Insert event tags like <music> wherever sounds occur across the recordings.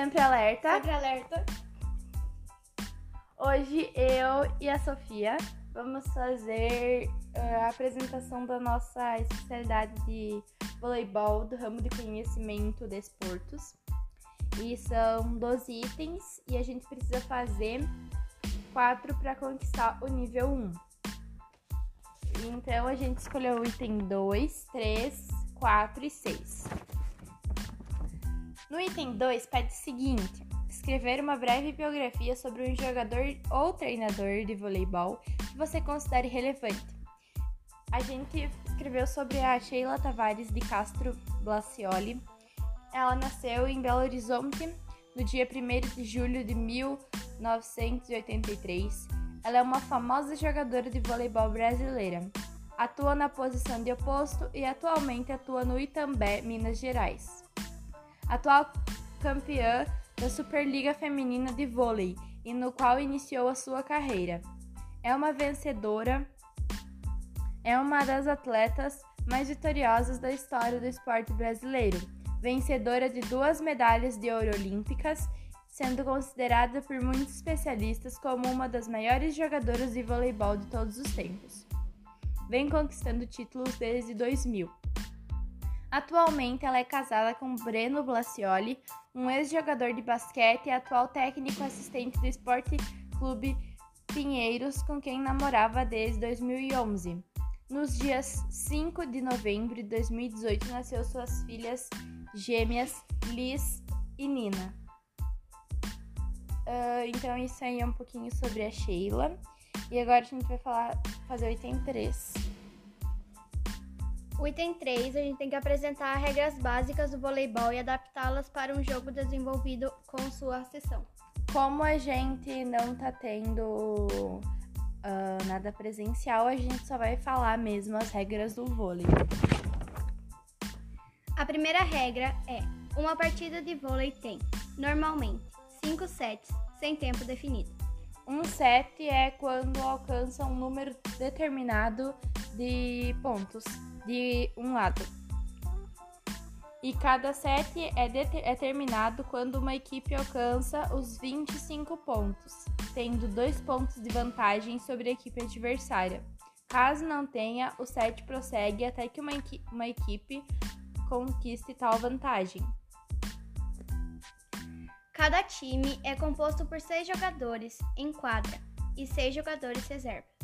Sempre Alerta. Sempre alerta. Hoje eu e a Sofia vamos fazer uh, a apresentação da nossa especialidade de voleibol do ramo de conhecimento de esportes. E são 12 itens e a gente precisa fazer quatro para conquistar o nível 1. Então a gente escolheu o item 2, 3, 4 e 6. No item 2 pede o seguinte: escrever uma breve biografia sobre um jogador ou treinador de voleibol que você considere relevante. A gente escreveu sobre a Sheila Tavares de Castro Blacioli. Ela nasceu em Belo Horizonte no dia 1 de julho de 1983. Ela é uma famosa jogadora de voleibol brasileira. Atua na posição de oposto e atualmente atua no Itambé, Minas Gerais. Atual campeã da Superliga Feminina de Vôlei e no qual iniciou a sua carreira. É uma vencedora, é uma das atletas mais vitoriosas da história do esporte brasileiro, vencedora de duas medalhas de ouro olímpicas, sendo considerada por muitos especialistas como uma das maiores jogadoras de voleibol de todos os tempos. Vem conquistando títulos desde 2000. Atualmente, ela é casada com Breno Blacioli, um ex-jogador de basquete e atual técnico assistente do Esporte Clube Pinheiros, com quem namorava desde 2011. Nos dias 5 de novembro de 2018, nasceu suas filhas gêmeas Liz e Nina. Uh, então, isso aí é um pouquinho sobre a Sheila. E agora a gente vai falar, fazer o item 3. O item 3, a gente tem que apresentar regras básicas do voleibol e adaptá-las para um jogo desenvolvido com sua sessão. Como a gente não tá tendo uh, nada presencial, a gente só vai falar mesmo as regras do vôlei. A primeira regra é: uma partida de vôlei tem, normalmente, 5 sets sem tempo definido. Um set é quando alcança um número determinado de pontos de um lado. E cada set é, é terminado quando uma equipe alcança os 25 pontos, tendo dois pontos de vantagem sobre a equipe adversária. Caso não tenha, o set prossegue até que uma, equi uma equipe conquiste tal vantagem. Cada time é composto por seis jogadores em quadra e seis jogadores reserva.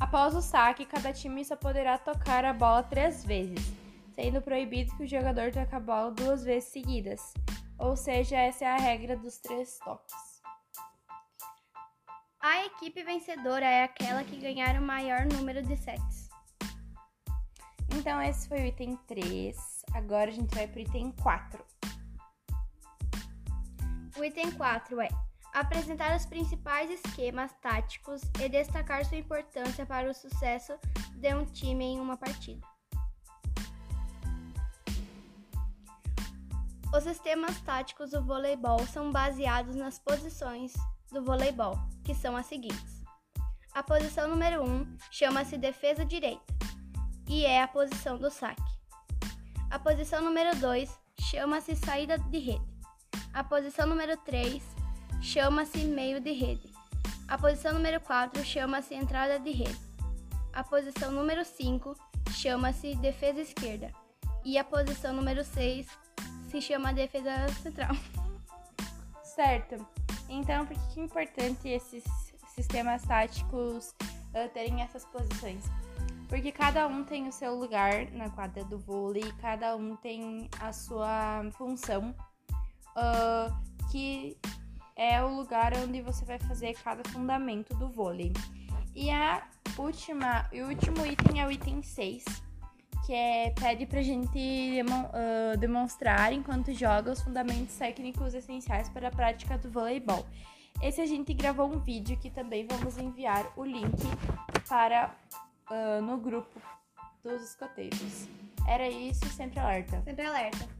Após o saque, cada time só poderá tocar a bola três vezes, sendo proibido que o jogador toque a bola duas vezes seguidas. Ou seja, essa é a regra dos três toques. A equipe vencedora é aquela que ganhar o maior número de sets. Então, esse foi o item 3. Agora a gente vai para o item 4. O item 4 é apresentar os principais esquemas táticos e destacar sua importância para o sucesso de um time em uma partida. Os sistemas táticos do voleibol são baseados nas posições do voleibol, que são as seguintes. A posição número 1 um chama-se defesa direita e é a posição do saque. A posição número 2 chama-se saída de rede. A posição número 3 chama-se meio de rede. A posição número 4 chama-se entrada de rede. A posição número 5 chama-se defesa esquerda. E a posição número 6 se chama defesa central. <laughs> Certo. Então, por que é importante esses sistemas táticos uh, terem essas posições? Porque cada um tem o seu lugar na quadra do vôlei, cada um tem a sua função uh, que é o lugar onde você vai fazer cada fundamento do vôlei. E a última, o último item é o item 6, que é pede pra gente uh, demonstrar enquanto joga os fundamentos técnicos essenciais para a prática do voleibol. Esse a gente gravou um vídeo que também vamos enviar o link para uh, no grupo dos escoteiros. Era isso, sempre alerta. Sempre alerta.